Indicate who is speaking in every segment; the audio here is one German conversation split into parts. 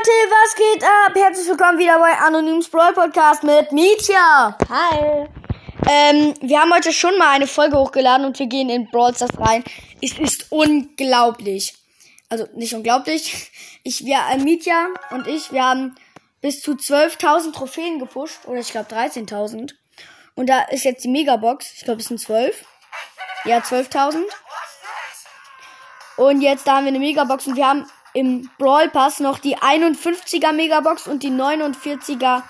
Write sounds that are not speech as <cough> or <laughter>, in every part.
Speaker 1: Leute, was geht ab? Herzlich willkommen wieder bei Anonyms Brawl Podcast mit Mietja.
Speaker 2: Hi.
Speaker 1: Ähm, wir haben heute schon mal eine Folge hochgeladen und wir gehen in Brawl Stars rein. Es ist unglaublich. Also nicht unglaublich. Ich, wir, äh, Mietja und ich, wir haben bis zu 12.000 Trophäen gepusht. Oder ich glaube 13.000. Und da ist jetzt die Megabox. Ich glaube, es sind 12. Ja, 12.000. Und jetzt da haben wir eine Megabox und wir haben im Brawl Pass noch die 51er Megabox und die 49er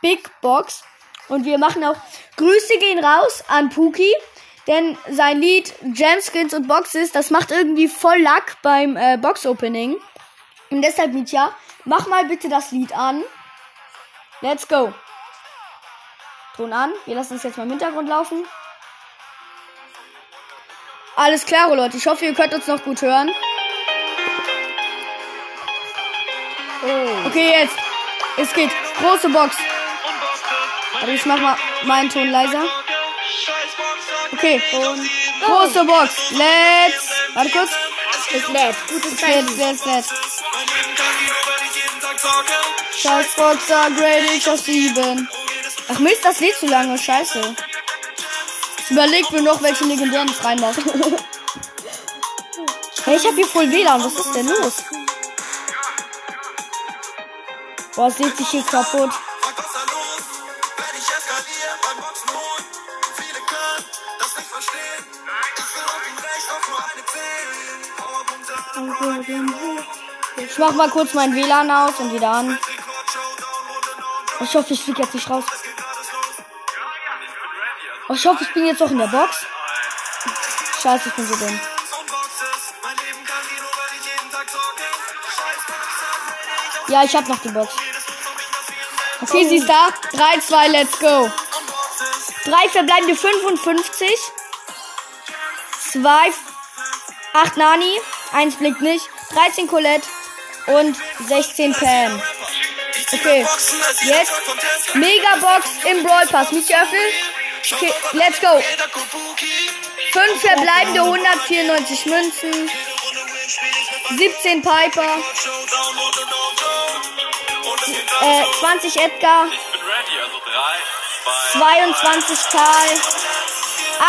Speaker 1: Big Box. Und wir machen auch Grüße gehen raus an Puki. Denn sein Lied Gemskins und Boxes, das macht irgendwie voll Lack beim äh, Box Opening. Und deshalb, Mietja, mach mal bitte das Lied an. Let's go. Ton an. Wir lassen es jetzt mal im Hintergrund laufen. Alles klar, Leute. Ich hoffe, ihr könnt uns noch gut hören. Okay, jetzt. Es geht. Große Box. Aber ich mach mal meinen Ton leiser. Okay. Und große Box. Let's. Warte kurz.
Speaker 2: Ist nett. Gutes Zeichen.
Speaker 1: let's, let's. Scheiß Boxer, Grade ich auf 7. Ach Mist, das Lied zu lange. Scheiße. Ich überleg mir noch, welche legendären ich reinmache. <laughs> hey, ich hab hier voll WLAN. Was ist denn los? Boah, sieht sich hier kaputt. Ich mach mal kurz mein WLAN aus und wieder an. Ich hoffe, ich flieg jetzt nicht raus. Ich hoffe, ich bin jetzt auch in der Box. Scheiße, ich bin so dumm. Ja, ich hab noch die Box. Okay, sie ist da. 3, 2, let's go. 3 verbleibende 55. 2, 8 Nani. 1 blinkt nicht. 13 Colette. Und 16 Pam. Okay, jetzt Megabox im Brawl Pass. Nicht geöffnet. Okay, let's go. 5 verbleibende 194 Münzen. 17 Piper. Äh, 20 Edgar. 22 Karl.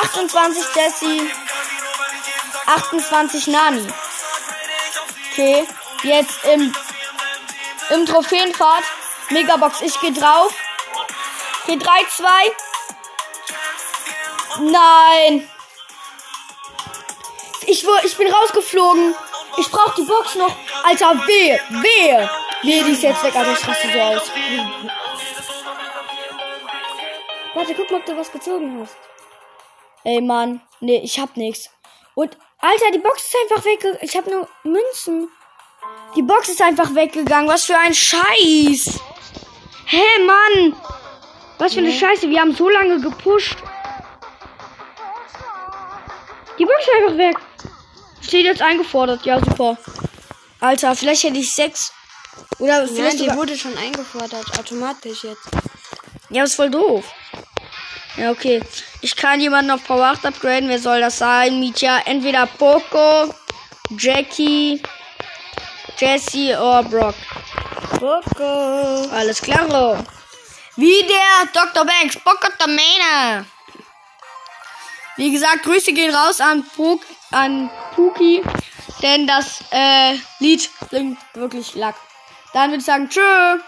Speaker 1: 28 Jesse. 28 Nani. Okay, jetzt im, im Trophäenfahrt. Megabox, ich gehe drauf. Okay, 3, 2. Nein. Ich, ich bin rausgeflogen. Ich brauche die Box noch. Alter, wehe, wehe. Wehe, die ist jetzt weg, aber ich raste so aus. Warte, guck mal, ob du was gezogen hast. Ey, Mann. Nee, ich hab nix. Und, Alter, die Box ist einfach weggegangen. Ich hab nur Münzen. Die Box ist einfach weggegangen. Was für ein Scheiß. Hä, Mann. Was für eine Scheiße. Wir haben so lange gepusht. Die Box ist einfach weg. Steht jetzt eingefordert. Ja, super. Alter, vielleicht hätte ich sechs. Oder
Speaker 2: Nein,
Speaker 1: vielleicht
Speaker 2: die
Speaker 1: sogar...
Speaker 2: wurde schon eingefordert, automatisch jetzt.
Speaker 1: Ja, ist voll doof. Ja, okay. Ich kann jemanden auf Power 8 upgraden. Wer soll das sein? Mietja. Entweder Poco, Jackie, Jesse oder Brock.
Speaker 2: Poco.
Speaker 1: Alles klar. Wie der Dr. Banks. Poco Tamena. Wie gesagt, Grüße gehen raus an, Puk, an Puki. Denn das äh, Lied bringt wirklich Lack. Dann würde ich sagen, tschö.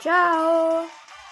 Speaker 2: Ciao.